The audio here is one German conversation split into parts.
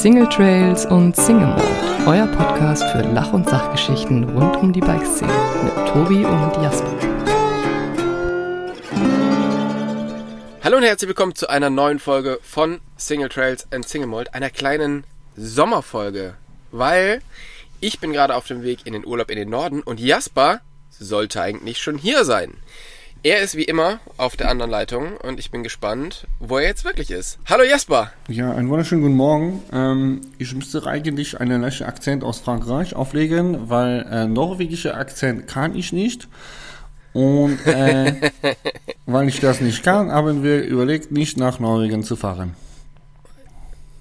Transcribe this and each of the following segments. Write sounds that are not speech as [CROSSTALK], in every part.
Single Trails und Single Mode, euer Podcast für Lach- und Sachgeschichten rund um die Bikeszene mit Tobi und Jasper. Hallo und herzlich willkommen zu einer neuen Folge von Single Trails and Single Mold, einer kleinen Sommerfolge, weil ich bin gerade auf dem Weg in den Urlaub in den Norden und Jasper sollte eigentlich schon hier sein. Er ist wie immer auf der anderen Leitung und ich bin gespannt, wo er jetzt wirklich ist. Hallo Jasper! Ja, einen wunderschönen guten Morgen. Ähm, ich müsste eigentlich einen leichten Akzent aus Frankreich auflegen, weil äh, norwegischer Akzent kann ich nicht. Und äh, [LAUGHS] weil ich das nicht kann, haben wir überlegt, nicht nach Norwegen zu fahren.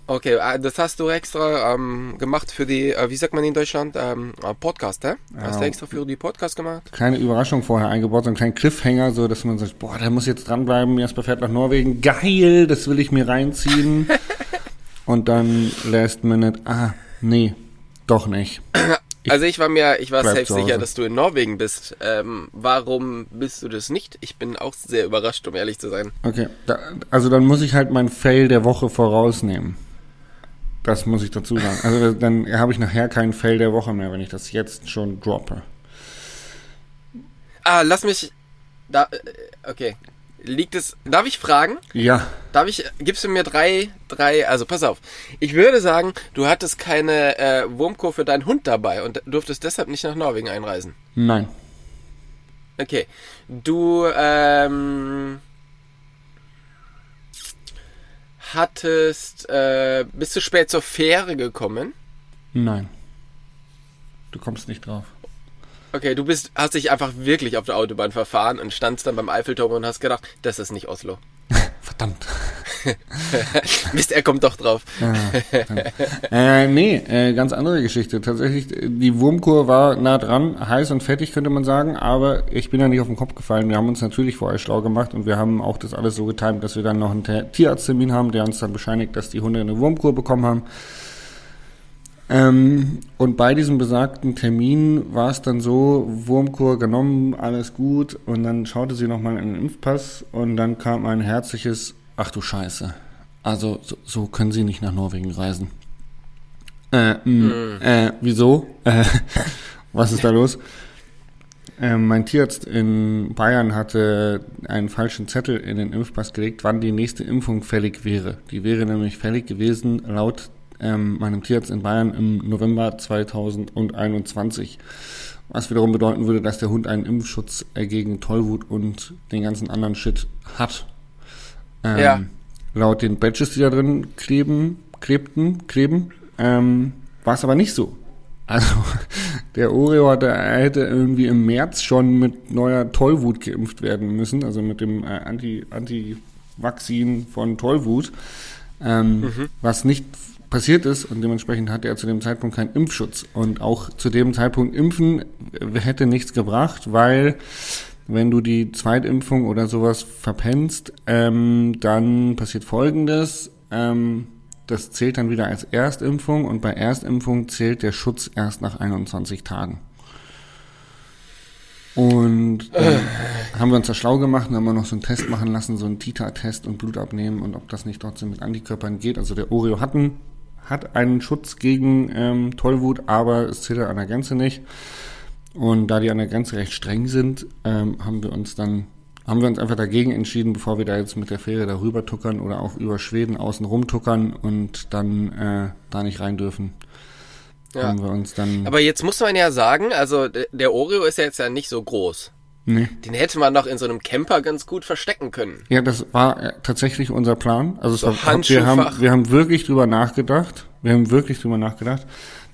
Okay, äh, das hast du extra ähm, gemacht für die, äh, wie sagt man in Deutschland, ähm, äh, Podcast, hä? Hast du Ja. extra für die Podcast gemacht? Kleine Überraschung vorher eingebaut, so einen kleinen Cliffhanger, so dass man sagt, boah, der muss jetzt dranbleiben, Jasper fährt nach Norwegen, geil, das will ich mir reinziehen. [LAUGHS] Und dann last minute, ah, nee, doch nicht. [CLEARS THROAT] Also ich war mir, ich war safe Hause. sicher, dass du in Norwegen bist. Ähm, warum bist du das nicht? Ich bin auch sehr überrascht, um ehrlich zu sein. Okay, da, also dann muss ich halt mein Fail der Woche vorausnehmen. Das muss ich dazu sagen. Also dann habe ich nachher keinen Fail der Woche mehr, wenn ich das jetzt schon droppe. Ah, lass mich. Da, äh, okay. Liegt es. Darf ich fragen? Ja, Darf ich. Gibst du mir drei, drei. Also pass auf. Ich würde sagen, du hattest keine äh, Wurmkur für deinen Hund dabei und durftest deshalb nicht nach Norwegen einreisen. nein. Okay. Du ähm, hattest äh, bist du spät zur Fähre gekommen? Nein. Du kommst nicht drauf. Okay, du bist hast dich einfach wirklich auf der Autobahn verfahren und standst dann beim Eiffelturm und hast gedacht, das ist nicht Oslo. Verdammt. [LAUGHS] Mist, er kommt doch drauf. Äh, nee, äh, ganz andere Geschichte. Tatsächlich, die Wurmkur war nah dran, heiß und fettig, könnte man sagen, aber ich bin ja nicht auf den Kopf gefallen. Wir haben uns natürlich vorher schlau gemacht und wir haben auch das alles so getimt, dass wir dann noch einen Te- Tierarzttermin haben, der uns dann bescheinigt, dass die Hunde eine Wurmkur bekommen haben. Ähm, und bei diesem besagten Termin war es dann so, Wurmkur genommen, alles gut, und dann schaute sie nochmal in den Impfpass und dann kam ein herzliches, ach du Scheiße. Also, so, so können sie nicht nach Norwegen reisen. Äh, mh, äh, wieso? Äh, [LAUGHS] was ist da los? Ähm, mein Tierarzt in Bayern hatte einen falschen Zettel in den Impfpass gelegt, wann die nächste Impfung fällig wäre. Die wäre nämlich fällig gewesen laut ähm, meinem Tierarzt in Bayern im November 2021. Was wiederum bedeuten würde, dass der Hund einen Impfschutz gegen Tollwut und den ganzen anderen Shit hat. Ähm, Ja. Laut den Badges, die da drin kleben, klebten, kleben, ähm, war es aber nicht so. Also [LAUGHS] der Oreo hatte, hätte irgendwie im März schon mit neuer Tollwut geimpft werden müssen, also mit dem äh, Anti, Anti-Vakzin von Tollwut, ähm, was nicht passiert ist und dementsprechend hatte er zu dem Zeitpunkt keinen Impfschutz. Und auch zu dem Zeitpunkt impfen äh, hätte nichts gebracht, weil wenn du die Zweitimpfung oder sowas verpennst, ähm, dann passiert Folgendes. Ähm, das zählt dann wieder als Erstimpfung und bei Erstimpfung zählt der Schutz erst nach 21 Tagen. Und dann [SIGHS] haben wir uns da schlau gemacht und haben wir noch so einen Test machen lassen, so einen Titer-Test und Blut abnehmen und ob das nicht trotzdem mit Antikörpern geht. Also der Oreo hat einen, hat einen Schutz gegen ähm, Tollwut, aber es zählt an der Grenze nicht. Und da die an der Grenze recht streng sind, ähm, haben wir uns dann, haben wir uns einfach dagegen entschieden, bevor wir da jetzt mit der Fähre darüber tuckern oder auch über Schweden außen rum tuckern und dann äh, da nicht rein dürfen. Ja. Haben wir uns dann. Aber jetzt muss man ja sagen, also der Oreo ist ja jetzt ja nicht so groß. Nee. Den hätte man doch in so einem Camper ganz gut verstecken können. Ja, das war äh, tatsächlich unser Plan. Also So war, wir haben, wir haben wirklich drüber nachgedacht. Wir haben wirklich drüber nachgedacht.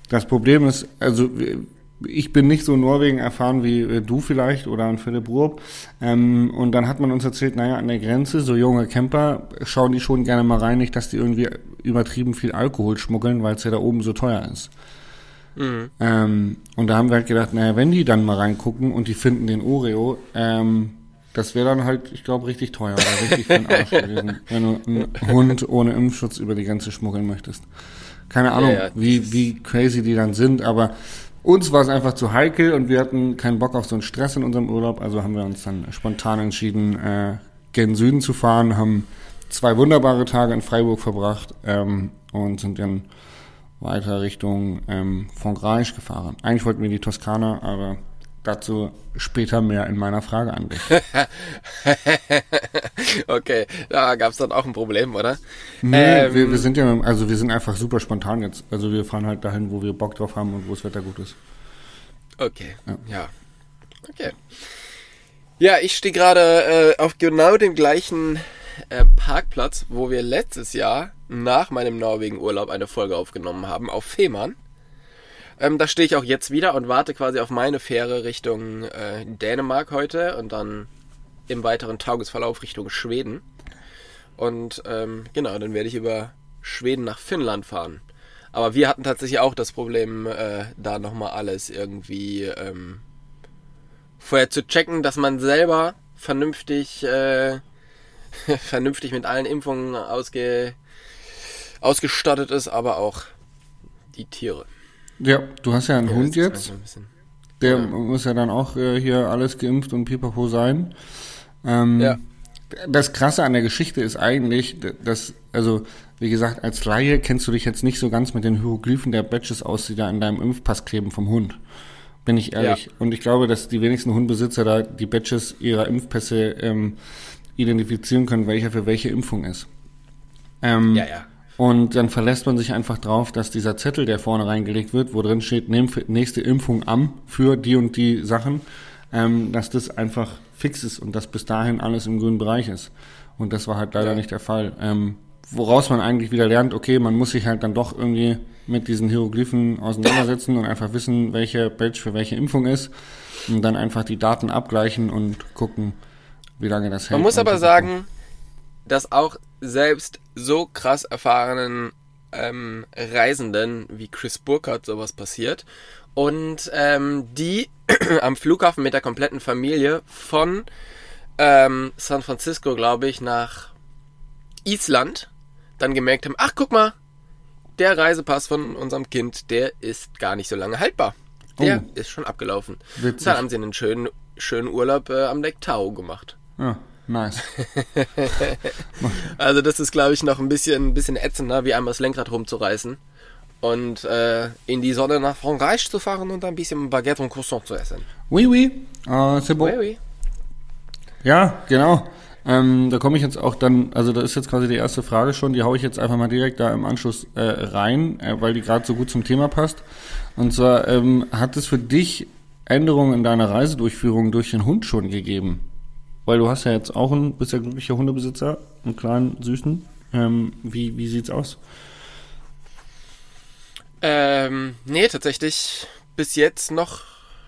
Das Problem ist, also ich bin nicht so Norwegen erfahren wie äh, du vielleicht oder ein Philipp Ruop. Ähm, und dann hat man uns erzählt, naja, an der Grenze, so junge Camper, schauen die schon gerne mal rein, nicht, dass die irgendwie übertrieben viel Alkohol schmuggeln, weil es ja da oben so teuer ist. Ähm, und da haben wir halt gedacht, naja, wenn die dann mal reingucken und die finden den Oreo, ähm, das wäre dann halt, ich glaube, richtig teuer oder richtig für den Arsch gewesen, [LAUGHS] wenn du einen Hund ohne Impfschutz über die Grenze schmuggeln möchtest. Keine Ahnung, Ja, ja, wie, wie crazy die dann sind, aber uns war es einfach zu heikel und wir hatten keinen Bock auf so einen Stress in unserem Urlaub, also haben wir uns dann spontan entschieden, äh, gen Süden zu fahren, haben zwei wunderbare Tage in Freiburg verbracht ähm, und sind dann weiter Richtung ähm, Frankreich gefahren. Eigentlich wollten wir die Toskana, aber dazu später mehr in meiner Frage an dich. [LAUGHS] okay, da gab es dann auch ein Problem, oder? Nee, Ähm, wir, wir sind ja, also wir sind einfach super spontan jetzt. Also wir fahren halt dahin, wo wir Bock drauf haben und wo das Wetter gut ist. Okay, Ja. ja. Okay. Ja, ich stehe gerade äh, auf genau dem gleichen äh, Parkplatz, wo wir letztes Jahr nach meinem Norwegen-Urlaub eine Folge aufgenommen haben, auf Fehmarn. Ähm, da stehe ich auch jetzt wieder und warte quasi auf meine Fähre Richtung äh, Dänemark heute und dann im weiteren Tagesverlauf Richtung Schweden. Und ähm, genau, dann werde ich über Schweden nach Finnland fahren. Aber wir hatten tatsächlich auch das Problem, äh, da nochmal alles irgendwie ähm, vorher zu checken, dass man selber vernünftig, äh, [LAUGHS] vernünftig mit allen Impfungen ausge, ausgestattet ist, aber auch die Tiere. Ja, du hast ja einen Ja, Hund jetzt. manchmal ein Der Ja. muss ja dann auch äh, hier alles geimpft und pipapo sein. Ähm, Ja. Das Krasse an der Geschichte ist eigentlich, dass, also wie gesagt, als Laie kennst du dich jetzt nicht so ganz mit den Hieroglyphen der Badges aus, die da in deinem Impfpass kleben vom Hund. Bin ich ehrlich. Ja. Und ich glaube, dass die wenigsten Hundbesitzer da die Badges ihrer Impfpässe ähm, identifizieren können, welcher für welche Impfung ist. Ähm, Ja, ja. und dann verlässt man sich einfach drauf, dass dieser Zettel, der vorne reingelegt wird, wo drin steht, nächste Impfung am für die und die Sachen, ähm, dass das einfach fix ist und dass bis dahin alles im grünen Bereich ist. Und das war halt leider Ja. nicht der Fall. Ähm, woraus man eigentlich wieder lernt, okay, man muss sich halt dann doch irgendwie mit diesen Hieroglyphen auseinandersetzen und einfach wissen, welche Badge für welche Impfung ist und dann einfach die Daten abgleichen und gucken, wie lange das hält. Man muss aber sagen, dass auch selbst so krass erfahrenen ähm, Reisenden wie Chris Burkhardt sowas passiert. Und ähm, die [CLEARS THROAT] am Flughafen mit der kompletten Familie von ähm, San Francisco, glaube ich, nach Island dann gemerkt haben, ach guck mal, der Reisepass von unserem Kind, der ist gar nicht so lange haltbar. Der Oh. ist schon abgelaufen. Witzig. Dann haben sie einen schönen, schönen Urlaub äh, am Lake Tahoe gemacht. Ja, nice. [LAUGHS] Also das ist, glaube ich, noch ein bisschen, ein bisschen ätzender, wie einmal das Lenkrad rumzureißen und äh, in die Sonne nach Frankreich zu fahren und ein bisschen Baguette und Croissant zu essen. Oui, oui, äh, c'est bon. Oui, oui. Ja, genau. Ähm, da komme ich jetzt auch dann, also da ist jetzt quasi die erste Frage schon, die haue ich jetzt einfach mal direkt da im Anschluss äh, rein, äh, weil die gerade so gut zum Thema passt. Und zwar, ähm, hat es für dich Änderungen in deiner Reisedurchführung durch den Hund schon gegeben? Weil du hast ja jetzt auch einen, bist ja glücklicher Hundebesitzer, einen kleinen, süßen. Ähm, wie, wie sieht's aus? Ähm, nee, tatsächlich bis jetzt noch,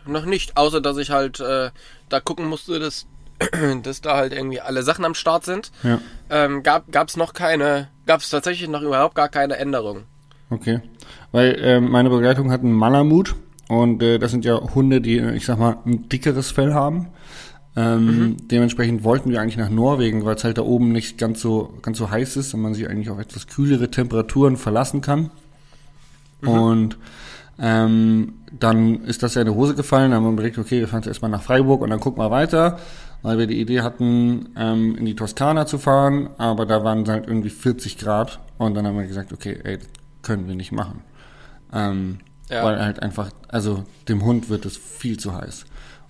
noch nicht. Außer, dass ich halt äh, da gucken musste, dass, [CLEARS THROAT] dass da halt irgendwie alle Sachen am Start sind. Ja, Ähm, gab gab's noch keine, gab's tatsächlich noch überhaupt gar keine Änderung. okay. Weil ähm, meine Begleitung hat einen Malamut und äh, das sind ja Hunde, die, äh, ich sag mal, ein dickeres Fell haben. Ähm, Dementsprechend wollten wir eigentlich nach Norwegen, weil es halt da oben nicht ganz so ganz so heiß ist und man sich eigentlich auf etwas kühlere Temperaturen verlassen kann. Und ähm, dann ist das ja in die Hose gefallen. Dann haben wir überlegt, okay, wir fahren jetzt erstmal nach Freiburg und dann gucken wir weiter, weil wir die Idee hatten, ähm, in die Toskana zu fahren, aber da waren halt irgendwie 40 Grad und dann haben wir gesagt, okay, ey, das können wir nicht machen. Ähm, Ja. Weil halt einfach, also dem Hund wird es viel zu heiß.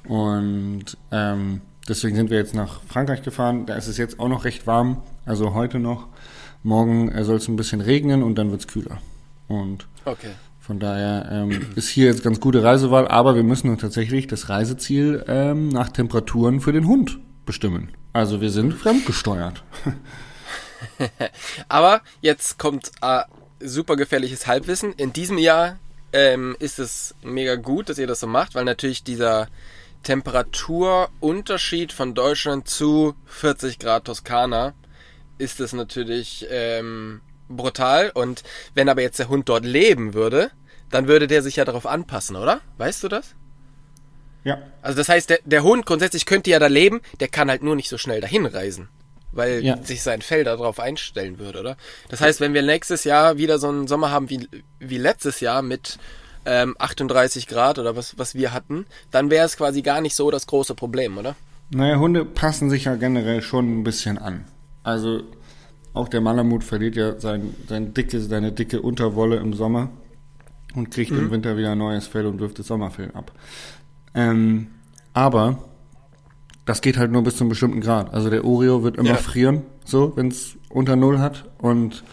Und ähm, deswegen sind wir jetzt nach Frankreich gefahren. Da ist es jetzt auch noch recht warm, also heute noch. Morgen äh, soll es ein bisschen regnen und dann wird es kühler. Und Okay. von daher ähm, ist hier jetzt ganz gute Reisewahl, aber wir müssen nun tatsächlich das Reiseziel ähm, nach Temperaturen für den Hund bestimmen. Also wir sind fremdgesteuert. [LAUGHS] Aber jetzt kommt äh, super gefährliches Halbwissen. In diesem Jahr ähm, ist es mega gut, dass ihr das so macht, weil natürlich dieser Temperaturunterschied von Deutschland zu 40 Grad Toskana ist es natürlich ähm, brutal. Und wenn aber jetzt der Hund dort leben würde, dann würde der sich ja darauf anpassen, oder? Weißt du das? Ja. Also das heißt, der, der Hund grundsätzlich könnte ja da leben, der kann halt nur nicht so schnell dahin reisen. Weil Ja. sich sein Fell darauf einstellen würde, oder? Das heißt, wenn wir nächstes Jahr wieder so einen Sommer haben wie, wie letztes Jahr mit ähm, 38 Grad oder was, was wir hatten, dann wäre es quasi gar nicht so das große Problem, oder? Naja, Hunde passen sich ja generell schon ein bisschen an. Also auch der Malamut verliert ja sein, sein dicke, seine dicke Unterwolle im Sommer. und kriegt mhm. im Winter wieder neues Fell und wirft das Sommerfell ab. Ähm, aber das geht halt nur bis zu einem bestimmten Grad. Also der Oreo wird immer ja. frieren, so, wenn es unter Null hat. Und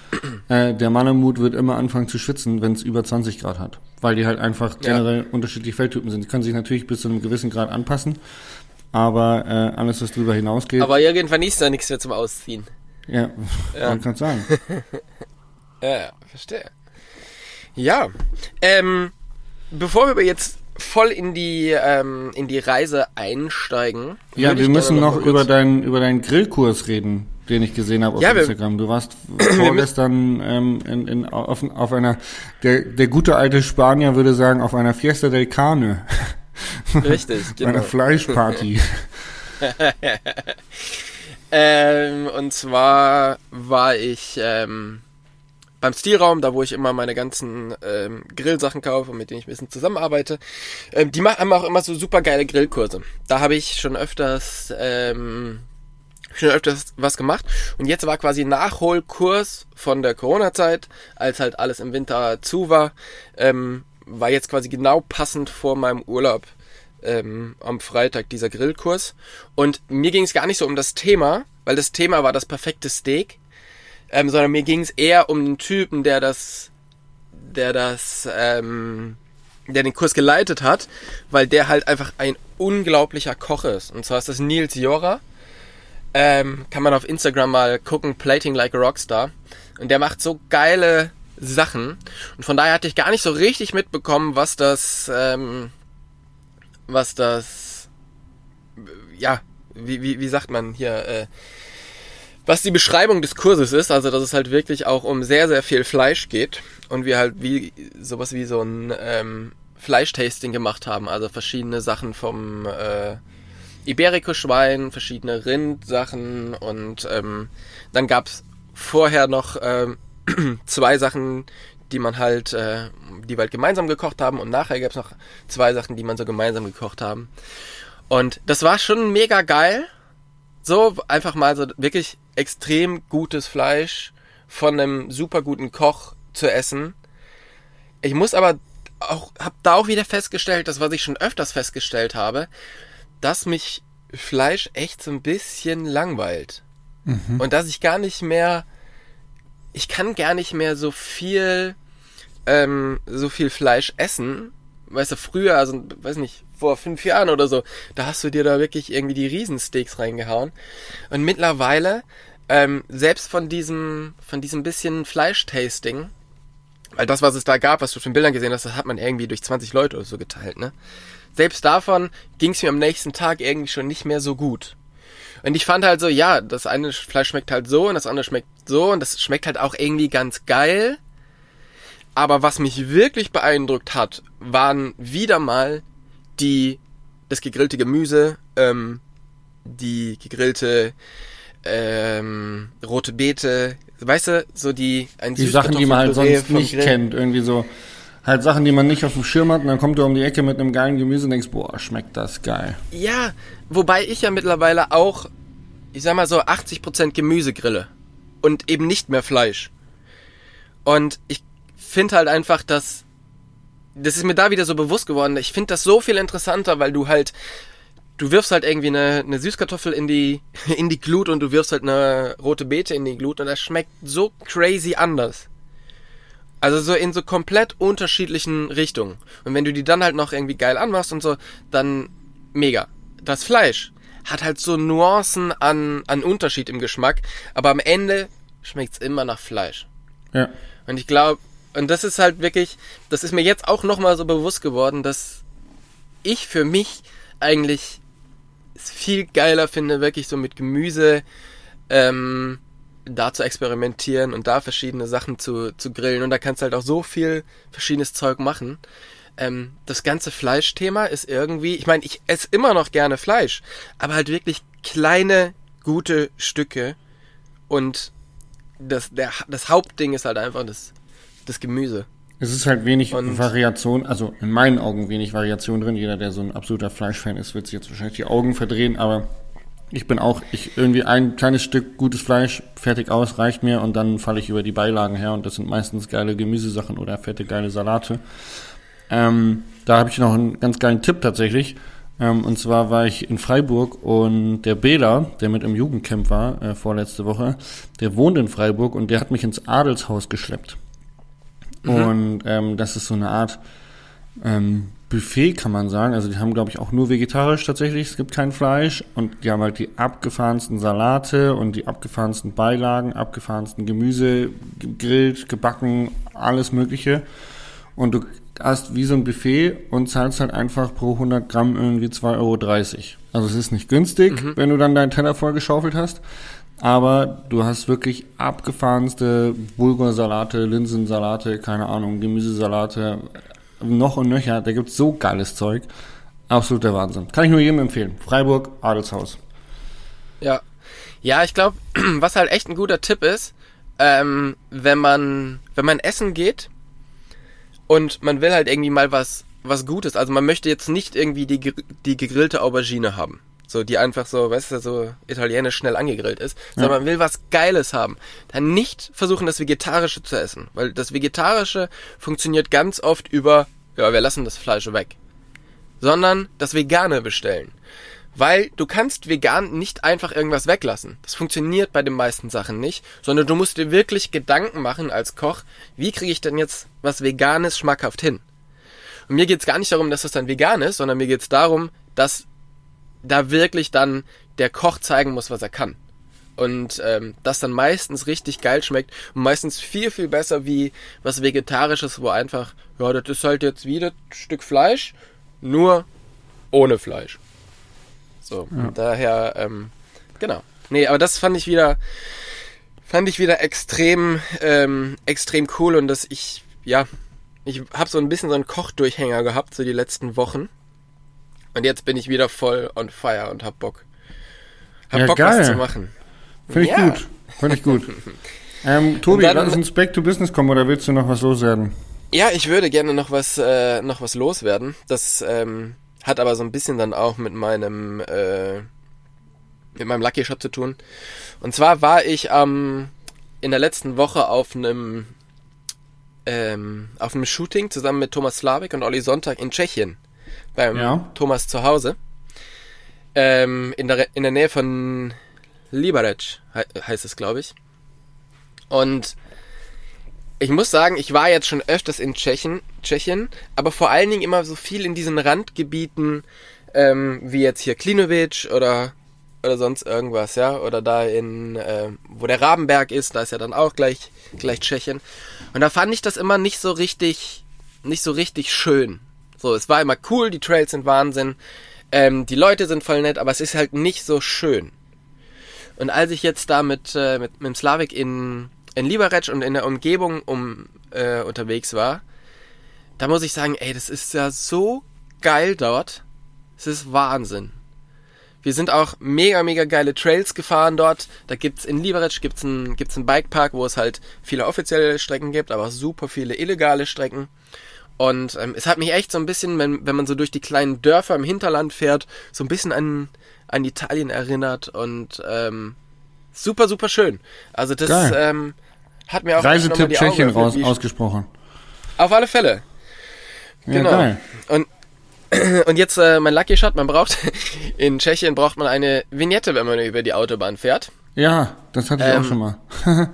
äh, der Malamut wird immer anfangen zu schwitzen, wenn es über 20 Grad hat. Weil die halt einfach generell ja. unterschiedliche Feldtypen sind. Die können sich natürlich bis zu einem gewissen Grad anpassen. Aber äh, alles, was darüber hinausgeht. Aber irgendwann ist da nichts mehr zum Ausziehen. Ja, ja. man kann sagen. [LAUGHS] ja, verstehe. Ja, ähm, bevor wir jetzt voll in die ähm, in die Reise einsteigen. Ja, wir müssen noch über deinen über deinen Grillkurs reden, den ich gesehen habe auf ja, Instagram. Du warst [CLEARS THROAT] vorgestern ähm, in, in, auf, auf einer der der gute alte Spanier würde sagen auf einer Fiesta del Carne. [LAUGHS] Richtig, [LAUGHS] genau. Einer Fleischparty. [LAUGHS] ähm, und zwar war ich ähm, beim Stilraum, da wo ich immer meine ganzen ähm, Grillsachen kaufe und mit denen ich ein bisschen zusammenarbeite, ähm, die haben auch immer so super geile Grillkurse. Da habe ich schon öfters ähm, schon öfters was gemacht und jetzt war quasi Nachholkurs von der Corona-Zeit, als halt alles im Winter zu war, ähm, war jetzt quasi genau passend vor meinem Urlaub ähm, am Freitag dieser Grillkurs und mir ging es gar nicht so um das Thema, weil das Thema war das perfekte Steak ähm, sondern mir ging es eher um den Typen, der das, der das, ähm, der den Kurs geleitet hat, weil der halt einfach ein unglaublicher Koch ist. Und zwar ist das Nils Jora. Ähm, kann man auf Instagram mal gucken, Plating Like a Rockstar. Und der macht so geile Sachen. Und von daher hatte ich gar nicht so richtig mitbekommen, was das, ähm, was das, ja, wie, wie, wie sagt man hier, äh, was die Beschreibung des Kurses ist, also dass es halt wirklich auch um sehr, sehr viel Fleisch geht und wir halt wie sowas wie so ein ähm, Fleischtasting gemacht haben, also verschiedene Sachen vom äh, Iberico-Schwein, verschiedene Rindsachen und ähm, dann gab's vorher noch ähm, [CLEARS THROAT] zwei Sachen, die man halt, äh, die wir halt gemeinsam gekocht haben und nachher gab's noch zwei Sachen, die man so gemeinsam gekocht haben. Und das war schon mega geil. So einfach mal so wirklich extrem gutes Fleisch von einem super guten Koch zu essen. Ich muss aber auch, hab da auch wieder festgestellt, das was ich schon öfters festgestellt habe, dass mich Fleisch echt so ein bisschen langweilt. Mhm. Und dass ich gar nicht mehr, ich kann gar nicht mehr so viel, ähm, so viel Fleisch essen. Weißt du, früher, also, weiß nicht, vor fünf Jahren oder so, da hast du dir da wirklich irgendwie die Riesensteaks reingehauen. Und mittlerweile, ähm, selbst von diesem, von diesem bisschen Fleischtasting, weil das, was es da gab, was du auf den Bildern gesehen hast, das hat man irgendwie durch 20 Leute oder so geteilt, ne? Selbst davon ging es mir am nächsten Tag irgendwie schon nicht mehr so gut. Und ich fand halt so, ja, das eine Fleisch schmeckt halt so und das andere schmeckt so und das schmeckt halt auch irgendwie ganz geil. Aber was mich wirklich beeindruckt hat, waren wieder mal die, das gegrillte Gemüse, ähm, die gegrillte ähm, rote Beete, weißt du, so die ein Die Sachen, die man halt sonst nicht kennt, irgendwie so halt Sachen, die man nicht auf dem Schirm hat und dann kommt du um die Ecke mit einem geilen Gemüse und denkst, boah, schmeckt das geil. Ja, wobei ich ja mittlerweile auch, ich sag mal so 80% Gemüse grille und eben nicht mehr Fleisch. Und ich finde halt einfach, dass das ist mir da wieder so bewusst geworden. Ich finde das so viel interessanter, weil du halt, du wirfst halt irgendwie eine, eine Süßkartoffel in die, [LAUGHS] in die Glut und du wirfst halt eine rote Beete in die Glut und das schmeckt so crazy anders. Also so in so komplett unterschiedlichen Richtungen. Und wenn du die dann halt noch irgendwie geil anmachst und so, dann mega. Das Fleisch hat halt so Nuancen an, an Unterschied im Geschmack, aber am Ende schmeckt's immer nach Fleisch. Ja. Und ich glaube, und das ist halt wirklich, das ist mir jetzt auch nochmal so bewusst geworden, dass ich für mich eigentlich es viel geiler finde, wirklich so mit Gemüse ähm, da zu experimentieren und da verschiedene Sachen zu, zu grillen. Und da kannst du halt auch so viel verschiedenes Zeug machen. Ähm, das ganze Fleischthema ist irgendwie, ich meine, ich esse immer noch gerne Fleisch, aber halt wirklich kleine, gute Stücke. Und das, der, das Hauptding ist halt einfach das das Gemüse. Es ist halt wenig und Variation, also in meinen Augen wenig Variation drin. Jeder, der so ein absoluter Fleischfan ist, wird sich jetzt wahrscheinlich die Augen verdrehen, aber Ich bin auch, ich irgendwie ein kleines Stück gutes Fleisch, fertig aus, reicht mir und dann falle ich über die Beilagen her und das sind meistens geile Gemüsesachen oder fette geile Salate. Ähm, da habe ich noch einen ganz geilen Tipp tatsächlich. Ähm, und zwar war ich in Freiburg und der Bela, der mit im Jugendcamp war, äh, vorletzte Woche, der wohnt in Freiburg und der hat mich ins Adelshaus geschleppt. Mhm. Und ähm, das ist so eine Art ähm, Buffet, kann man sagen. Also die haben, glaube ich, auch nur vegetarisch tatsächlich. Es gibt kein Fleisch. Und die haben halt die abgefahrensten Salate und die abgefahrensten Beilagen, abgefahrensten Gemüse, gegrillt, gebacken, alles Mögliche. Und du hast wie so ein Buffet und zahlst halt einfach pro 100 Gramm irgendwie 2,30 Euro. Also es ist nicht günstig, mhm. wenn du dann deinen Teller vollgeschaufelt hast. Aber du hast wirklich abgefahrenste Bulgursalate, Linsensalate, keine Ahnung, Gemüsesalate, noch und nöcher. Da gibt's so geiles Zeug. Absoluter Wahnsinn. Kann ich nur jedem empfehlen. Freiburg, Adelshaus. Ja. Ja, ich glaube, [CLEARS THROAT] was halt echt ein guter Tipp ist, ähm, wenn man, wenn man essen geht und man will halt irgendwie mal was, was Gutes. Also man möchte jetzt nicht irgendwie die, die gegrillte Aubergine haben. So, die einfach so, weißt du, so italienisch schnell angegrillt ist. Sondern ja. man will was Geiles haben. Dann nicht versuchen, das Vegetarische zu essen. Weil das Vegetarische funktioniert ganz oft über, ja, wir lassen das Fleisch weg. Sondern das Vegane bestellen. Weil du kannst vegan nicht einfach irgendwas weglassen. Das funktioniert bei den meisten Sachen nicht, sondern du musst dir wirklich Gedanken machen als Koch, wie kriege ich denn jetzt was Veganes schmackhaft hin? Und mir geht's gar nicht darum, dass das dann vegan ist, sondern mir geht's darum, dass da wirklich dann der Koch zeigen muss, was er kann. Und ähm, das dann meistens richtig geil schmeckt und meistens viel, viel besser wie was Vegetarisches, wo einfach, ja, das ist halt jetzt wieder ein Stück Fleisch, nur ohne Fleisch. So, ja. daher, ähm, genau. Nee, aber das fand ich wieder, fand ich wieder extrem, ähm, extrem cool und dass ich, ja, ich habe so ein bisschen so einen Kochdurchhänger gehabt, so die letzten Wochen. Und jetzt bin ich wieder voll on fire und hab Bock. Hab ja, Bock, geil. was zu machen. Finde ich ja. gut. Finde ich gut. [LAUGHS] ähm, Tobi, dann, lass uns back to business kommen oder willst du noch was loswerden? Ja, ich würde gerne noch was, äh, noch was loswerden. Das ähm, hat aber so ein bisschen dann auch mit meinem, äh, mit meinem Lucky Shot zu tun. Und zwar war ich ähm, in der letzten Woche auf einem ähm, auf einem Shooting zusammen mit Thomas Slavik und Olli Sonntag in Tschechien beim ja. Thomas zu Hause. Ähm, in, der, in der Nähe von Liberec he heißt es, glaube ich. Und ich muss sagen, ich war jetzt schon öfters in Tschechien, Tschechien, aber vor allen Dingen immer so viel in diesen Randgebieten, ähm, wie jetzt hier Klinovic oder oder sonst irgendwas, ja, oder da in, äh, wo der Rabenberg ist, da ist ja dann auch gleich, gleich Tschechien. Und da fand ich das immer nicht so richtig, nicht so richtig schön. So, es war immer cool, die Trails sind Wahnsinn, ähm, die Leute sind voll nett, aber es ist halt nicht so schön. Und als ich jetzt da mit, äh, mit, mit dem Slavik in, in Liberec und in der Umgebung um, äh, unterwegs war, da muss ich sagen, ey, das ist ja so geil dort. Es ist Wahnsinn. Wir sind auch mega, mega geile Trails gefahren dort. Da gibt's in Liberec gibt's einen, gibt's einen Bikepark, wo es halt viele offizielle Strecken gibt, aber super viele illegale Strecken. Und ähm, es hat mich echt so ein bisschen, wenn, wenn man so durch die kleinen Dörfer im Hinterland fährt, so ein bisschen an, an Italien erinnert und ähm, super, super schön. Also das ähm, hat mir auch Reisetipp Tschechien raus, ausgesprochen. Auf alle Fälle. Genau. Ja, geil. Und [CLEARS THROAT] und jetzt äh, mein Lucky Shot, man braucht [LAUGHS] in Tschechien braucht man eine Vignette, wenn man über die Autobahn fährt. Ja, das hatte ich ähm, auch schon mal. [LAUGHS]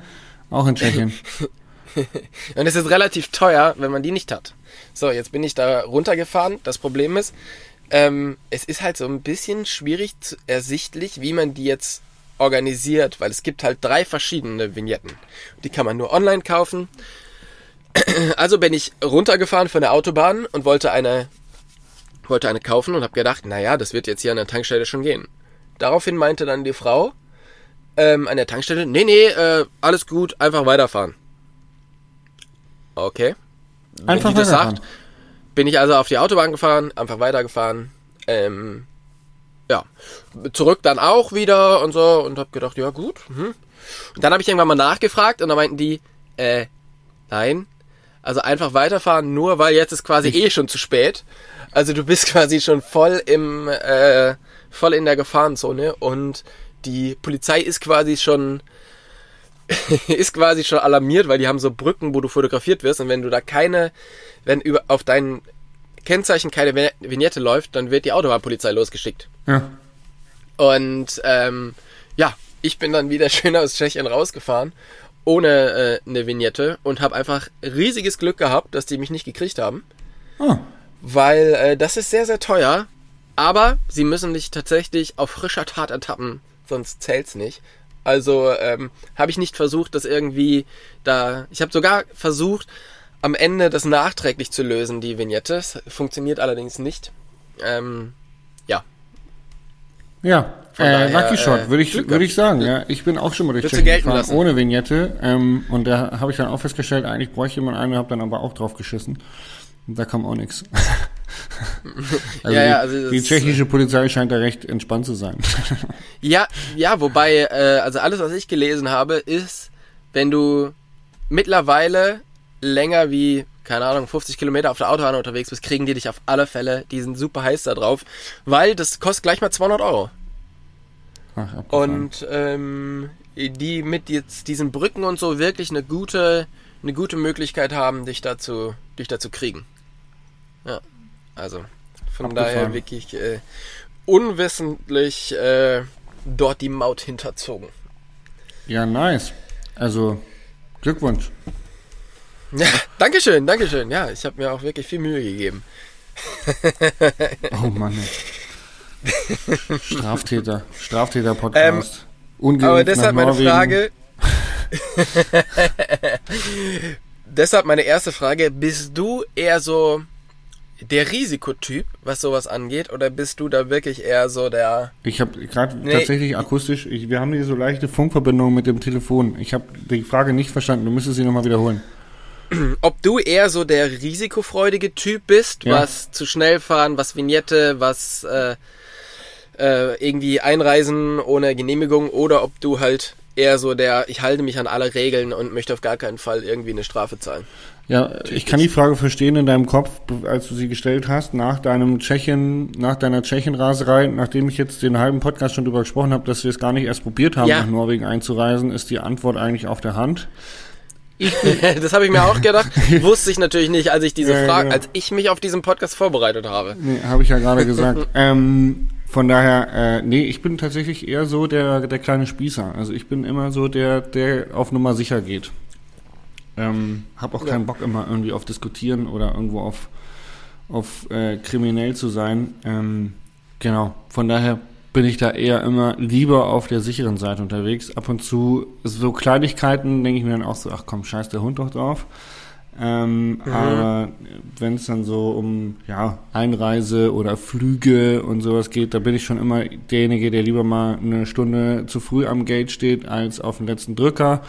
auch in Tschechien. [LAUGHS] und es ist relativ teuer, wenn man die nicht hat. So, jetzt bin ich da runtergefahren. Das Problem ist, ähm, es ist halt so ein bisschen schwierig zu, ersichtlich, wie man die jetzt organisiert, weil es gibt halt drei verschiedene Vignetten. Die kann man nur online kaufen. [CLEARS THROAT] Also bin ich runtergefahren von der Autobahn und wollte eine wollte eine kaufen und habe gedacht, naja, das wird jetzt hier an der Tankstelle schon gehen. Daraufhin meinte dann die Frau ähm, an der Tankstelle, nee, nee, äh, alles gut, einfach weiterfahren. Okay. Einfach Wenn die das sagt, bin ich also auf die Autobahn gefahren, einfach weitergefahren. Ähm, ja, zurück dann auch wieder und so und hab gedacht, ja gut. Mhm. Und dann habe ich irgendwann mal nachgefragt und dann meinten die, äh, nein, also einfach weiterfahren, nur weil jetzt ist quasi eh schon zu spät. Also du bist [LAUGHS] quasi schon voll im, äh, voll in der Gefahrenzone und die Polizei ist quasi schon [LAUGHS] ist quasi schon alarmiert, weil die haben so Brücken, wo du fotografiert wirst und wenn du da keine, wenn über auf dein Kennzeichen keine Vi- Vignette läuft, dann wird die Autobahnpolizei losgeschickt. Ja. Und ähm, ja, ich bin dann wieder [LAUGHS] schön aus Tschechien rausgefahren, ohne äh, eine Vignette und habe einfach riesiges Glück gehabt, dass die mich nicht gekriegt haben, Ah, weil äh, das ist sehr, sehr teuer. Aber sie müssen dich tatsächlich auf frischer Tat ertappen, sonst zählt's nicht. Also ähm, habe ich nicht versucht, das irgendwie da. Ich habe sogar versucht, am Ende das nachträglich zu lösen, die Vignette. Das funktioniert allerdings nicht. Ähm, ja, ja. Von Äh, daher, Lucky Shot, äh, würde ich, würde ich sagen. Ja, ich bin auch schon mal durch Tschechien gefahren, lassen? ohne Vignette. Ähm, und da habe ich dann auch festgestellt, eigentlich bräuchte man eine, habe dann aber auch drauf geschissen. Und da kam auch nichts. [LAUGHS] [LAUGHS] Also Ja, die, ja, also die das- tschechische Polizei scheint da recht entspannt zu sein. [LAUGHS] Ja, ja, wobei, äh, also alles, was ich gelesen habe, ist, wenn du mittlerweile länger wie, keine Ahnung, 50 Kilometer auf der Autobahn unterwegs bist, kriegen die dich auf alle Fälle, die sind super heiß da drauf, weil das kostet gleich mal 200 Euro. Ach. Und ähm, die mit jetzt diesen Brücken und so wirklich eine gute, eine gute Möglichkeit haben, dich dazu, dich dazu kriegen. Ja, also von Abgefahren. daher wirklich äh, unwissentlich äh, dort die Maut hinterzogen. Ja, nice. Also, Glückwunsch. Ja, Dankeschön, Dankeschön. Ja, ich habe mir auch wirklich viel Mühe gegeben. Oh Mann. Straftäter. Straftäter-Podcast. Ähm, Aber deshalb meine. Frage. [LAUGHS] deshalb meine erste Frage. Bist du eher so der Risikotyp, was sowas angeht? Oder bist du da wirklich eher so der. Ich habe gerade Nee. tatsächlich akustisch, ich, wir haben hier so leichte Funkverbindungen mit dem Telefon. Ich habe die Frage nicht verstanden. Du müsstest sie nochmal wiederholen. [CLEARS THROAT] Ob du eher so der risikofreudige Typ bist, Ja. was zu schnell fahren, was Vignette, was äh, äh, irgendwie einreisen ohne Genehmigung, oder ob du halt eher so der, ich halte mich an alle Regeln und möchte auf gar keinen Fall irgendwie eine Strafe zahlen. Ja, ich kann die Frage verstehen in deinem Kopf, als du sie gestellt hast, nach deinem Tschechien, nach deiner Tschechenraserei, nachdem ich jetzt den halben Podcast schon darüber gesprochen habe, dass wir es gar nicht erst probiert haben, Ja. nach Norwegen einzureisen, ist die Antwort eigentlich auf der Hand. [LAUGHS] das habe ich mir auch gedacht. [LAUGHS] Wusste ich natürlich nicht, als ich diese Ja, ja, Frage, genau. als ich mich auf diesen Podcast vorbereitet habe. Nee, habe ich ja gerade gesagt. [LAUGHS] ähm, von daher, äh, nee, ich bin tatsächlich eher so der, der kleine Spießer. Also ich bin immer so der, der auf Nummer sicher geht. Ähm, hab auch Ja. keinen Bock immer irgendwie auf diskutieren oder irgendwo auf, auf äh, kriminell zu sein. Ähm, genau. Von daher bin ich da eher immer lieber auf der sicheren Seite unterwegs. Ab und zu so Kleinigkeiten denke ich mir dann auch so, ach komm, scheiß der Hund doch drauf. Ähm, Aber wenn es dann so um ja, Einreise oder Flüge und sowas geht, da bin ich schon immer derjenige, der lieber mal eine Stunde zu früh am Gate steht, als auf den letzten Drücker.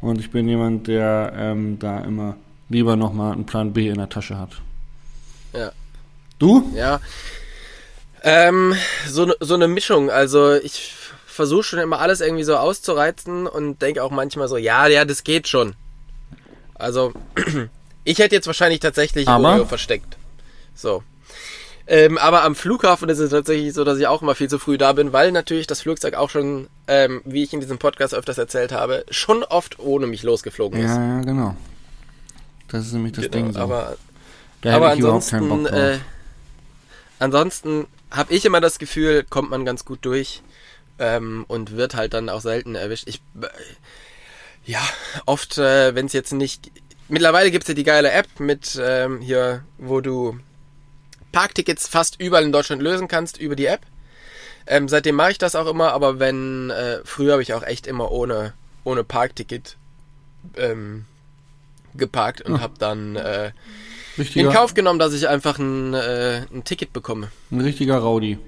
Und ich bin jemand, der ähm, da immer lieber nochmal einen Plan B in der Tasche hat. Ja. Du? Ja. Ähm, so, ne- so eine Mischung. Also ich versuche schon immer alles irgendwie so auszureizen und denke auch manchmal so, ja, ja, das geht schon. Also [CLEARS THROAT] ich hätte jetzt wahrscheinlich tatsächlich Aber? Oreo versteckt. So. Ähm, aber am Flughafen ist es tatsächlich so, dass ich auch immer viel zu früh da bin, weil natürlich das Flugzeug auch schon, ähm, wie ich in diesem Podcast öfters erzählt habe, schon oft ohne mich losgeflogen ist. Ja, ja, genau. Das ist nämlich das Genau, Ding so. aber da aber ansonsten, äh, ansonsten habe ich immer das Gefühl, kommt man ganz gut durch ähm, und wird halt dann auch selten erwischt. Ich, äh, ja, oft, äh, wenn es jetzt nicht. Mittlerweile gibt's ja die geile App mit ähm, hier, wo du Parktickets fast überall in Deutschland lösen kannst über die App. Ähm, seitdem mache ich das auch immer, aber wenn äh, früher habe ich auch echt immer ohne ohne Parkticket ähm, geparkt und Ah. habe dann äh, in Kauf genommen, dass ich einfach ein, äh, ein Ticket bekomme. ein richtiger Rowdy.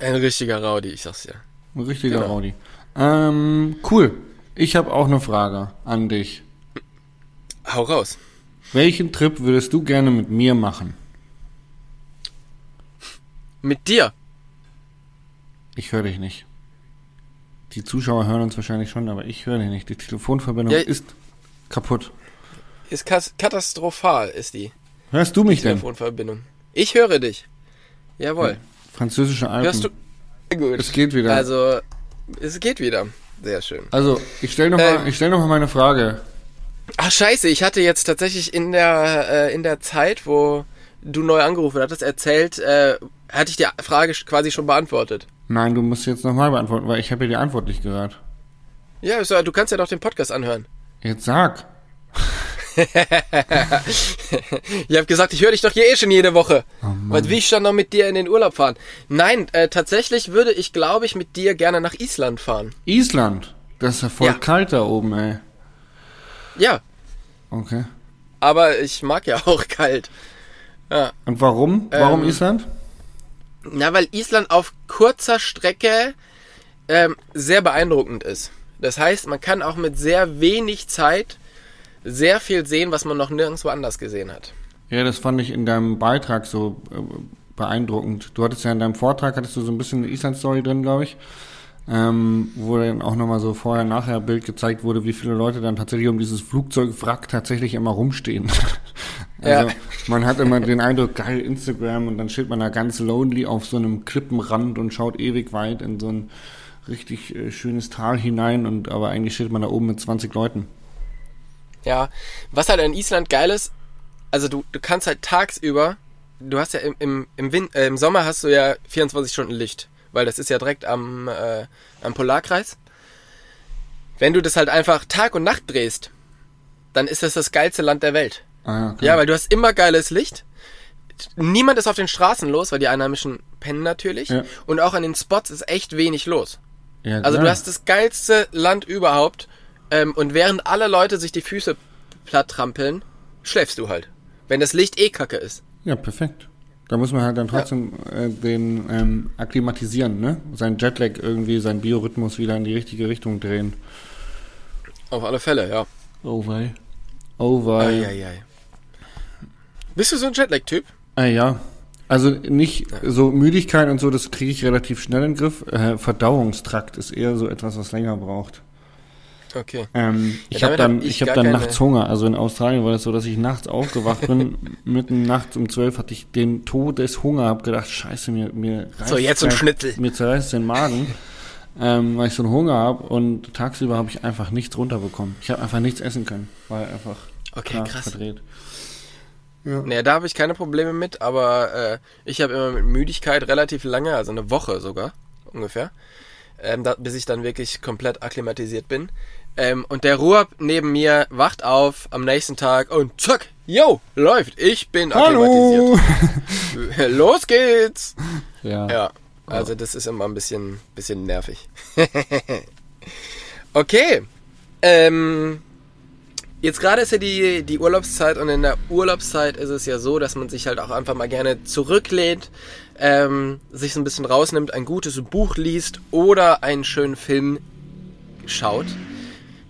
Ein richtiger Rowdy, ich sag's ja. Ein richtiger Genau. Rowdy. Ähm, cool. Ich habe auch eine Frage an dich. Hau raus. Welchen Trip würdest du gerne mit mir machen? Mit dir. Ich höre dich nicht. Die Zuschauer hören uns wahrscheinlich schon, aber ich höre dich nicht. Die Telefonverbindung Ja, ist kaputt. Ist katastrophal, ist die Hörst du mich denn? Telefonverbindung. Ich höre dich. Jawohl. Französische Alpen. Hörst du? Gut. Es geht wieder. Also, es geht wieder. Sehr schön. Also, ich stelle nochmal Ähm. ich stell noch mal meine Frage. Ach scheiße, ich hatte jetzt tatsächlich in der, äh, in der Zeit, wo du neu angerufen hattest, erzählt, äh, hatte ich die Frage quasi schon beantwortet. Nein, du musst jetzt nochmal beantworten, weil ich habe ja die Antwort nicht gehört. Ja, du kannst ja doch den Podcast anhören. Jetzt sag. [LAUGHS] Ich habe gesagt, ich höre dich doch hier eh schon jede Woche. Oh. Was will ich dann noch mit dir in den Urlaub fahren? Nein, äh, tatsächlich würde ich, glaube ich, mit dir gerne nach Island fahren. Island. Das ist ja voll Ja. kalt da oben, ey. Ja, Okay. aber ich mag ja [LAUGHS] auch kalt. Ja. Und warum? Warum Ähm, Island? Na, weil Island auf kurzer Strecke ähm, sehr beeindruckend ist. Das heißt, man kann auch mit sehr wenig Zeit sehr viel sehen, was man noch nirgendwo anders gesehen hat. Ja, das fand ich in deinem Beitrag so äh, beeindruckend. Du hattest ja in deinem Vortrag, hattest du so ein bisschen eine Island-Story drin, glaube ich. Ähm, wo dann auch nochmal so vorher-nachher Bild gezeigt wurde, wie viele Leute dann tatsächlich um dieses Flugzeugwrack tatsächlich immer rumstehen. [LAUGHS] also Ja. man hat immer den Eindruck, geil, Instagram und dann steht man da ganz lonely auf so einem Klippenrand und schaut ewig weit in so ein richtig äh, schönes Tal hinein und aber eigentlich steht man da oben mit 20 Leuten. Ja, was halt in Island geil ist, also du, du kannst halt tagsüber, du hast ja im, im, im, Win äh, im Sommer hast du ja 24 Stunden Licht, weil das ist ja direkt am, äh, am Polarkreis. Wenn du das halt einfach Tag und Nacht drehst, dann ist das das geilste Land der Welt. Ah, ja, okay. Ja, weil du hast immer geiles Licht. Niemand ist auf den Straßen los, weil die Einheimischen pennen natürlich. Ja. Und auch an den Spots ist echt wenig los. ja, Also du hast das geilste Land überhaupt. Ähm, und während alle Leute sich die Füße platt trampeln, schläfst du halt. Wenn das Licht eh kacke ist. Ja, perfekt. Da muss man halt dann trotzdem äh, den ähm, akklimatisieren, ne? Sein Jetlag irgendwie, sein Biorhythmus wieder in die richtige Richtung drehen. Auf alle Fälle, ja. Oh wei. Oh wei. Eieiei. Bist du so ein Jetlag-Typ? Ah, ja. Also nicht so Müdigkeit und so, das kriege ich relativ schnell in den Griff. Äh, Verdauungstrakt ist eher so etwas, was länger braucht. Okay. Ähm, ich Ja, habe damit dann, hab ich ich hab dann nachts Hunger. Also in Australien war das so, dass ich nachts aufgewacht bin. [LAUGHS] mitten nachts um zwölf hatte ich den Todeshunger. Hab gedacht, scheiße, mir, mir reißt So, jetzt ein Schnitzel. Mir zerreißt den Magen, ähm, weil ich so einen Hunger habe. Und tagsüber habe ich einfach nichts runterbekommen. Ich habe einfach nichts essen können. War einfach Okay, klar krass. Verdreht. Naja, da habe ich keine Probleme mit, aber äh, ich habe immer mit Müdigkeit relativ lange, also eine Woche sogar ungefähr, ähm, da, bis ich dann wirklich komplett akklimatisiert bin. Ähm, und der Ruab neben mir wacht auf am nächsten Tag und zack, yo, läuft, ich bin Hallo! akklimatisiert. [LAUGHS] Los geht's! Ja. Ja, also das ist immer ein bisschen, bisschen nervig. [LAUGHS] okay, ähm, Jetzt gerade ist ja die, die Urlaubszeit und in der Urlaubszeit ist es ja so, dass man sich halt auch einfach mal gerne zurücklehnt, ähm, sich so ein bisschen rausnimmt, ein gutes Buch liest oder einen schönen Film schaut.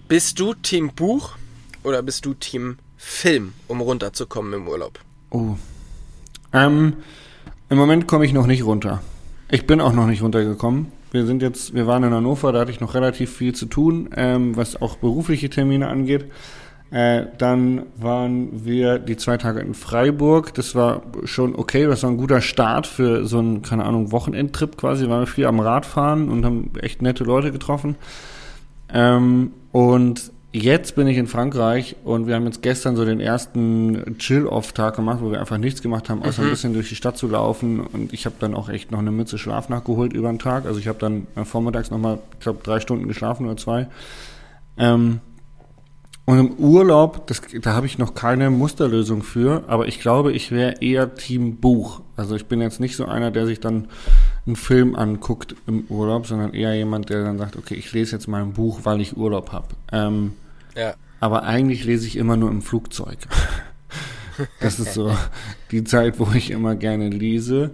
Bist du Team Buch oder bist du Team Film, um runterzukommen im Urlaub? Oh. Ähm, Im Moment komme ich noch nicht runter. Ich bin auch noch nicht runtergekommen. Wir sind jetzt, wir waren in Hannover, da hatte ich noch relativ viel zu tun, ähm, was auch berufliche Termine angeht. Äh, dann waren wir die zwei Tage in Freiburg. Das war schon okay, das war ein guter Start für so einen, keine Ahnung, Wochenendtrip quasi. Waren wir viel am Radfahren und haben echt nette Leute getroffen. Ähm, und jetzt bin ich in Frankreich und wir haben jetzt gestern so den ersten Chill-Off-Tag gemacht, wo wir einfach nichts gemacht haben, außer ein bisschen durch die Stadt zu laufen. Und ich habe dann auch echt noch eine Mütze Schlaf nachgeholt über den Tag. Also ich habe dann äh, vormittags nochmal, ich glaube, drei Stunden geschlafen oder zwei. Ähm, und im Urlaub, das, da habe ich noch keine Musterlösung für, aber ich glaube, ich wäre eher Team Buch. Also ich bin jetzt nicht so einer, der sich dann einen Film anguckt im Urlaub, sondern eher jemand, der dann sagt, okay, ich lese jetzt mal ein Buch, weil ich Urlaub habe. Ähm, Ja. aber eigentlich lese ich immer nur im Flugzeug. [LAUGHS] Das ist so die Zeit, wo ich immer gerne lese.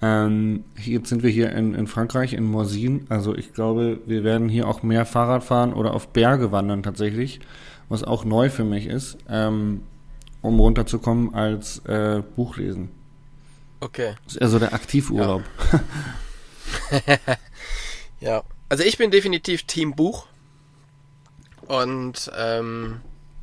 Ähm, jetzt sind wir hier in, in Frankreich, in Morzine. Also ich glaube, wir werden hier auch mehr Fahrrad fahren oder auf Berge wandern tatsächlich, was auch neu für mich ist, ähm, um runterzukommen als äh, Buchlesen. Okay. Das ist eher so der Aktivurlaub. [LAUGHS] Ja, also ich bin definitiv Team Buch. Und ähm,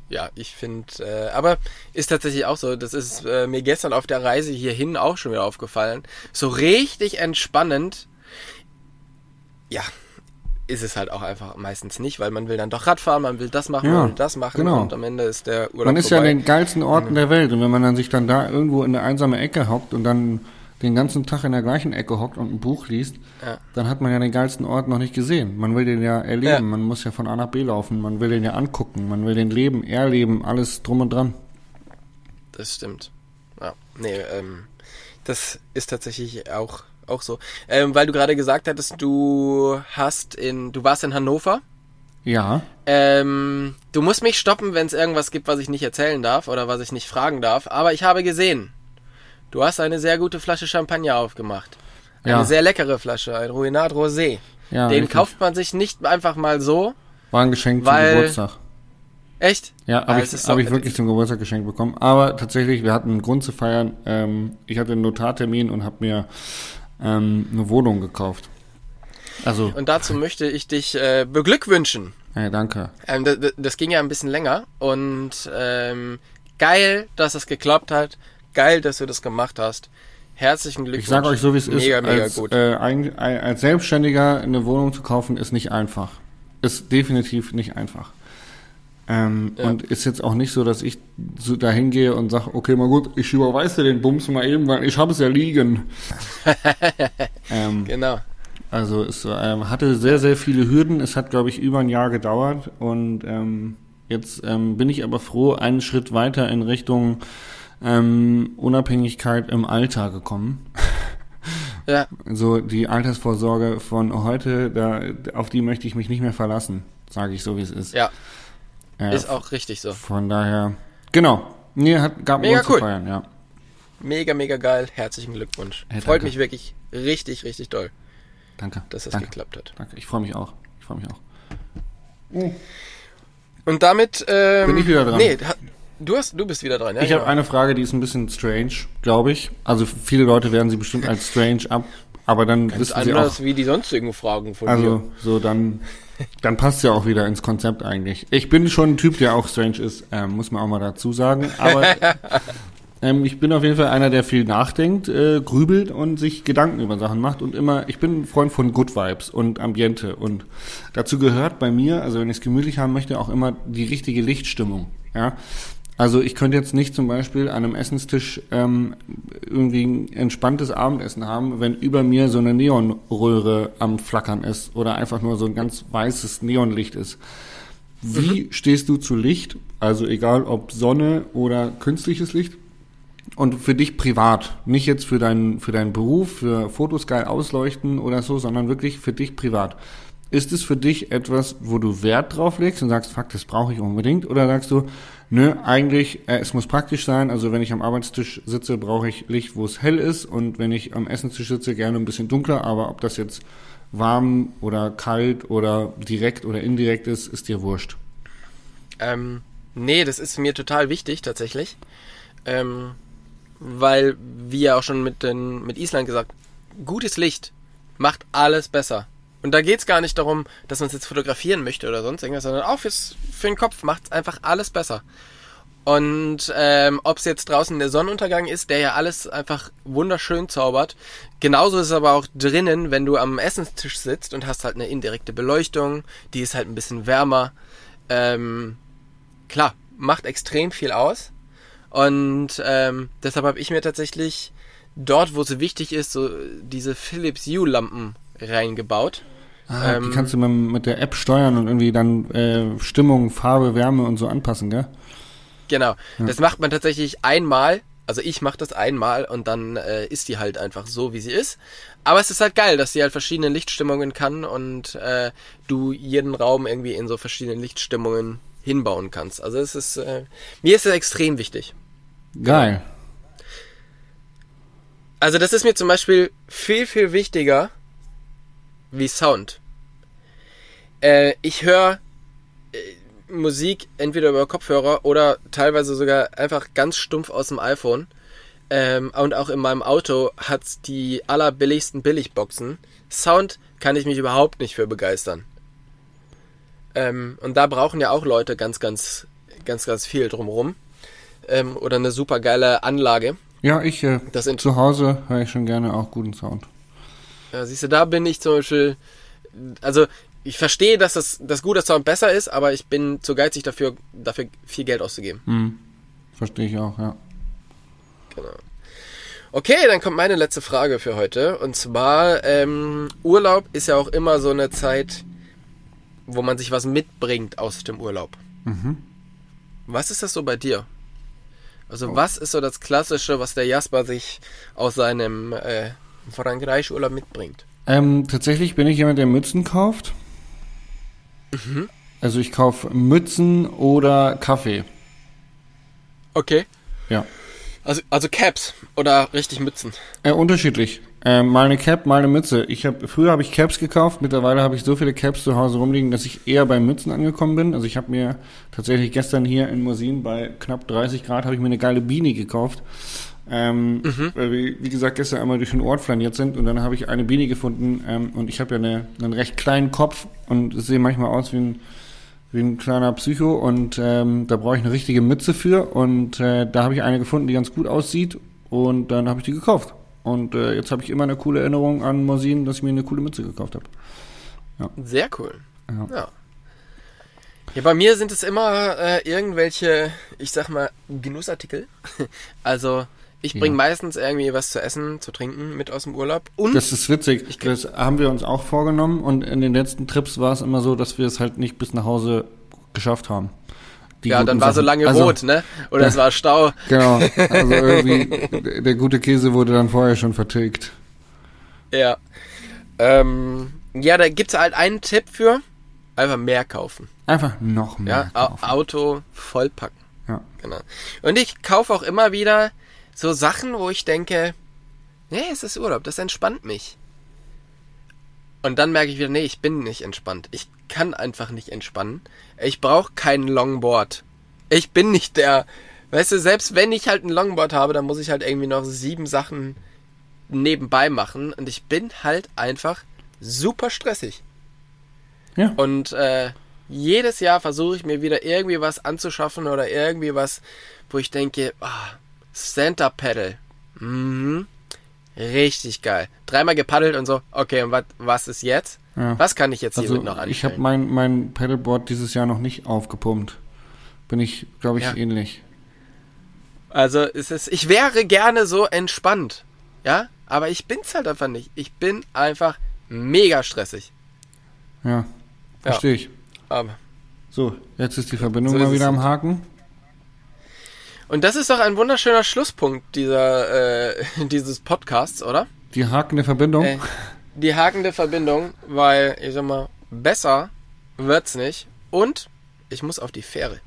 ja, ich finde, äh, aber ist tatsächlich auch so, das ist äh, mir gestern auf der Reise hierhin auch schon wieder aufgefallen. So richtig entspannend ja, ist es halt auch einfach meistens nicht, weil man will dann doch Radfahren, man will das machen, Ja, man will das machen genau. und am Ende ist der Urlaub Man ist ja vorbei. an den geilsten Orten der Welt und wenn man dann sich dann da irgendwo in eine einsame Ecke hockt und dann den ganzen Tag in der gleichen Ecke hockt und ein Buch liest, Ja. dann hat man ja den geilsten Ort noch nicht gesehen. Man will den ja erleben, Ja. man muss ja von A nach B laufen, man will den ja angucken, man will den leben, erleben, alles drum und dran. Das stimmt. Ja, nee, ähm, das ist tatsächlich auch, auch so. Ähm, weil du gerade gesagt hattest, du hast in, du warst in Hannover. Ja, Ähm, du musst mich stoppen, wenn es irgendwas gibt, was ich nicht erzählen darf oder was ich nicht fragen darf. Aber ich habe gesehen, du hast eine sehr gute Flasche Champagner aufgemacht. Eine Ja. sehr leckere Flasche, ein Ruinat Rosé. ja, Den richtig. kauft man sich nicht einfach mal so. war ein Geschenk zum weil- Geburtstag. Echt? Ja, Ah, habe es ich, hab so- ich wirklich zum Geburtstag geschenkt bekommen. Aber tatsächlich, wir hatten einen Grund zu feiern. Ähm, ich hatte einen Notartermin und habe mir ähm, eine Wohnung gekauft. Also, Und dazu möchte ich dich äh, beglückwünschen. hey, danke. Ähm, das, das ging ja ein bisschen länger und ähm, geil, dass es geklappt hat. Geil, dass du das gemacht hast. Herzlichen Glückwunsch. Ich sage euch so, wie es ist. Mega, mega gut. Äh, ein, ein, als Selbstständiger eine Wohnung zu kaufen, ist nicht einfach. Ist definitiv nicht einfach. Ähm, Ja. Und ist jetzt auch nicht so, dass ich so dahin gehe und sage, okay, mal gut, ich überweise dir den Bums mal eben, weil ich habe es ja liegen. [LAUGHS] ähm, Genau. Also es ähm, hatte sehr, sehr viele Hürden. Es hat, glaube ich, über ein Jahr gedauert. Und ähm, jetzt ähm, bin ich aber froh, einen Schritt weiter in Richtung ähm, Unabhängigkeit im Alter gekommen. [LAUGHS] Ja, So die Altersvorsorge von heute, da, auf die möchte ich mich nicht mehr verlassen, sage ich so, wie es ist. ja, Äh, ist auch richtig so. Von daher, genau. Nee, hat, gab Mega Grund zu cool. feiern, ja. Mega, mega geil. Herzlichen Glückwunsch. Hey, Freut danke. mich wirklich richtig, richtig doll, Danke. dass das danke, geklappt hat. danke. Ich freue mich auch. Ich freue mich auch. Und damit ähm, Bin ich wieder dran? Nee, ha- du hast, du bist wieder dran. Ja, Ich genau. habe eine Frage, die ist ein bisschen strange, glaube ich. Also viele Leute werden sie bestimmt als strange ab, aber dann Ganz wissen sie auch. anders wie die sonstigen Fragen von Also dir. so dann, dann passt ja auch wieder ins Konzept eigentlich. Ich bin schon ein Typ, der auch strange ist, ähm, muss man auch mal dazu sagen. Aber [LAUGHS] ähm, ich bin auf jeden Fall einer, der viel nachdenkt, äh, grübelt und sich Gedanken über Sachen macht und immer. Ich bin ein Freund von Good Vibes und Ambiente und dazu gehört bei mir, also wenn ich es gemütlich haben möchte, auch immer die richtige Lichtstimmung. Ja. Also ich könnte jetzt nicht zum Beispiel an einem Essenstisch ähm, irgendwie ein entspanntes Abendessen haben, wenn über mir so eine Neonröhre am Flackern ist oder einfach nur so ein ganz weißes Neonlicht ist. Wie stehst du zu Licht? Also egal ob Sonne oder künstliches Licht. Und für dich privat, nicht jetzt für deinen, für deinen Beruf, für Fotos geil ausleuchten oder so, sondern wirklich für dich privat. Ist es für dich etwas, wo du Wert drauf legst und sagst, fuck, das brauche ich unbedingt? Oder sagst du, nö, eigentlich, äh, es muss praktisch sein, also wenn ich am Arbeitstisch sitze, brauche ich Licht, wo es hell ist und wenn ich am Essenstisch sitze, gerne ein bisschen dunkler, aber ob das jetzt warm oder kalt oder direkt oder indirekt ist, ist dir wurscht. Ähm, nee, das ist mir total wichtig tatsächlich. Ähm, weil, wie ja auch schon mit, den, mit Island gesagt, gutes Licht macht alles besser. Und da geht's gar nicht darum, dass man es jetzt fotografieren möchte oder sonst irgendwas, sondern auch fürs, für den Kopf macht's einfach alles besser. Und ähm, ob es jetzt draußen der Sonnenuntergang ist, der ja alles einfach wunderschön zaubert. Genauso ist es aber auch drinnen, wenn du am Essenstisch sitzt und hast halt eine indirekte Beleuchtung, die ist halt ein bisschen wärmer. Ähm, klar, macht extrem viel aus. Und ähm, deshalb habe ich mir tatsächlich dort, wo es wichtig ist, so diese Philips Hue-Lampen reingebaut. Ah, Ähm, die kannst du mit, mit der App steuern und irgendwie dann äh, Stimmung, Farbe, Wärme und so anpassen, gell? Genau. Das macht man tatsächlich einmal. Also ich mache das einmal und dann äh, ist die halt einfach so, wie sie ist. Aber es ist halt geil, dass sie halt verschiedene Lichtstimmungen kann und äh, du jeden Raum irgendwie in so verschiedene Lichtstimmungen hinbauen kannst. Also es ist äh, mir ist es extrem wichtig. Geil. Also das ist mir zum Beispiel viel, viel wichtiger wie Sound. Äh, ich höre äh, Musik entweder über Kopfhörer oder teilweise sogar einfach ganz stumpf aus dem iPhone. Ähm, und auch in meinem Auto hat's die allerbilligsten Billigboxen. Sound kann ich mich überhaupt nicht für begeistern. Ähm, und da brauchen ja auch Leute ganz, ganz, ganz, ganz viel drumrum. Ähm, oder eine super geile Anlage. Ja, ich äh, Das zu Hause höre ich schon gerne auch guten Sound. Ja, siehst du, da bin ich zum Beispiel also ich verstehe, dass das, das gute Sound besser ist, aber ich bin zu geizig dafür, dafür viel Geld auszugeben. Hm. Verstehe ich auch, ja. Genau. Okay, dann kommt meine letzte Frage für heute. Und zwar, ähm, Urlaub ist ja auch immer so eine Zeit, wo man sich was mitbringt aus dem Urlaub. Mhm. Was ist das so bei dir? Also was ist so das Klassische, was der Jasper sich aus seinem äh, Frankreich-Urlaub mitbringt? Ähm, tatsächlich bin ich jemand, der Mützen kauft. Also ich kaufe Mützen oder Kaffee. Okay. Ja. Also, also Caps oder richtig Mützen. Äh, unterschiedlich. Ähm, mal eine Cap, mal eine Mütze. Ich hab, früher habe ich Caps gekauft, mittlerweile habe ich so viele Caps zu Hause rumliegen, dass ich eher bei Mützen angekommen bin. Also ich habe mir tatsächlich gestern hier in Mosin bei knapp 30 Grad habe ich mir eine geile Beanie gekauft. Ähm, weil wir, wie gesagt, gestern einmal durch den Ort flaniert sind und dann habe ich eine Beanie gefunden ähm, und ich habe ja eine, einen recht kleinen Kopf und sehe manchmal aus wie ein, wie ein kleiner Psycho und ähm, da brauche ich eine richtige Mütze für und äh, da habe ich eine gefunden, die ganz gut aussieht und dann habe ich die gekauft. Und äh, jetzt habe ich immer eine coole Erinnerung an Mosin, dass ich mir eine coole Mütze gekauft habe. Sehr cool. Ja. Ja. Ja, bei mir sind es immer äh, irgendwelche, ich sag mal, Genussartikel. [LAUGHS] Also ich bringe Ja. meistens irgendwie was zu essen, zu trinken mit aus dem Urlaub. Und Das ist witzig. Ich das haben wir uns auch vorgenommen und in den letzten Trips war es immer so, dass wir es halt nicht bis nach Hause geschafft haben. Die ja, dann war so Sachen. lange also, rot, ne? Oder es war Stau. Genau. Also [LAUGHS] irgendwie, der- gute Käse wurde dann vorher schon vertilgt. Ja. Ähm, ja, da gibt's halt einen Tipp für. Einfach mehr kaufen. Einfach noch mehr Ja, Au- kaufen. Auto vollpacken. Ja. Genau. Und ich kaufe auch immer wieder so Sachen, wo ich denke, nee, es ist Urlaub, das entspannt mich. Und dann merke ich wieder, nee, ich bin nicht entspannt. Ich kann einfach nicht entspannen. Ich brauche kein Longboard. Ich bin nicht der, weißt du, selbst wenn ich halt ein Longboard habe, dann muss ich halt irgendwie noch sieben Sachen nebenbei machen. Und ich bin halt einfach super stressig. Ja. Und äh, jedes Jahr versuche ich mir wieder irgendwie was anzuschaffen oder irgendwie was, wo ich denke, ah, Center Pedal. Mhm. Richtig geil. Dreimal gepaddelt und so. Okay, und wat, was ist jetzt? Ja. Was kann ich jetzt Also hiermit noch anstellen? ich habe mein, mein Paddleboard dieses Jahr noch nicht aufgepumpt. Bin ich, glaube ich, Ja. ähnlich. Also es ist, ich wäre gerne so entspannt, ja, aber ich bin's halt einfach nicht. Ich bin einfach mega stressig. Ja. Verstehe ich. Aber So, jetzt ist die Verbindung So mal wieder es. am Haken. Und das ist doch ein wunderschöner Schlusspunkt dieser äh, [LAUGHS] dieses Podcasts, oder? Die hakende Verbindung. Äh, die hakende Verbindung, weil ich sag mal, besser wird's nicht. Und ich muss auf die Fähre.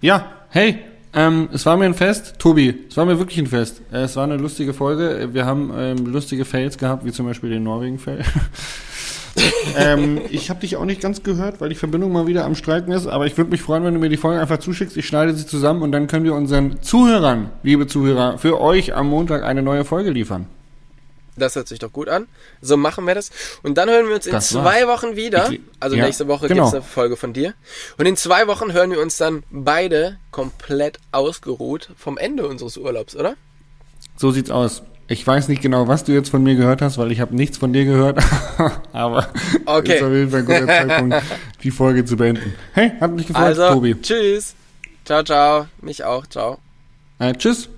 Ja, hey, ähm, es war mir ein Fest. Tobi, es war mir wirklich ein Fest. Äh, es war eine lustige Folge. Wir haben ähm, lustige Fails gehabt, wie zum Beispiel den Norwegen-Fail. [LAUGHS] ähm, ich habe dich auch nicht ganz gehört, weil die Verbindung mal wieder am Streiken ist. Aber ich würde mich freuen, wenn du mir die Folge einfach zuschickst. Ich schneide sie zusammen und dann können wir unseren Zuhörern, liebe Zuhörer, für euch am Montag eine neue Folge liefern. Das hört sich doch gut an. So machen wir das. Und dann hören wir uns in Das zwei Wochen wieder. Ich- Also ja, nächste Woche genau. gibt's eine Folge von dir. Und in zwei Wochen hören wir uns dann beide komplett ausgeruht vom Ende unseres Urlaubs, oder? So sieht's aus. Ich weiß nicht genau, was du jetzt von mir gehört hast, weil ich habe nichts von dir gehört. [LAUGHS] Aber Okay. ist auf jeden Fall ein guter Zeitpunkt, die Folge zu beenden. Hey, hat mich gefreut, Also, Tobi. tschüss. Ciao, ciao. Mich auch. Ciao. Äh, tschüss.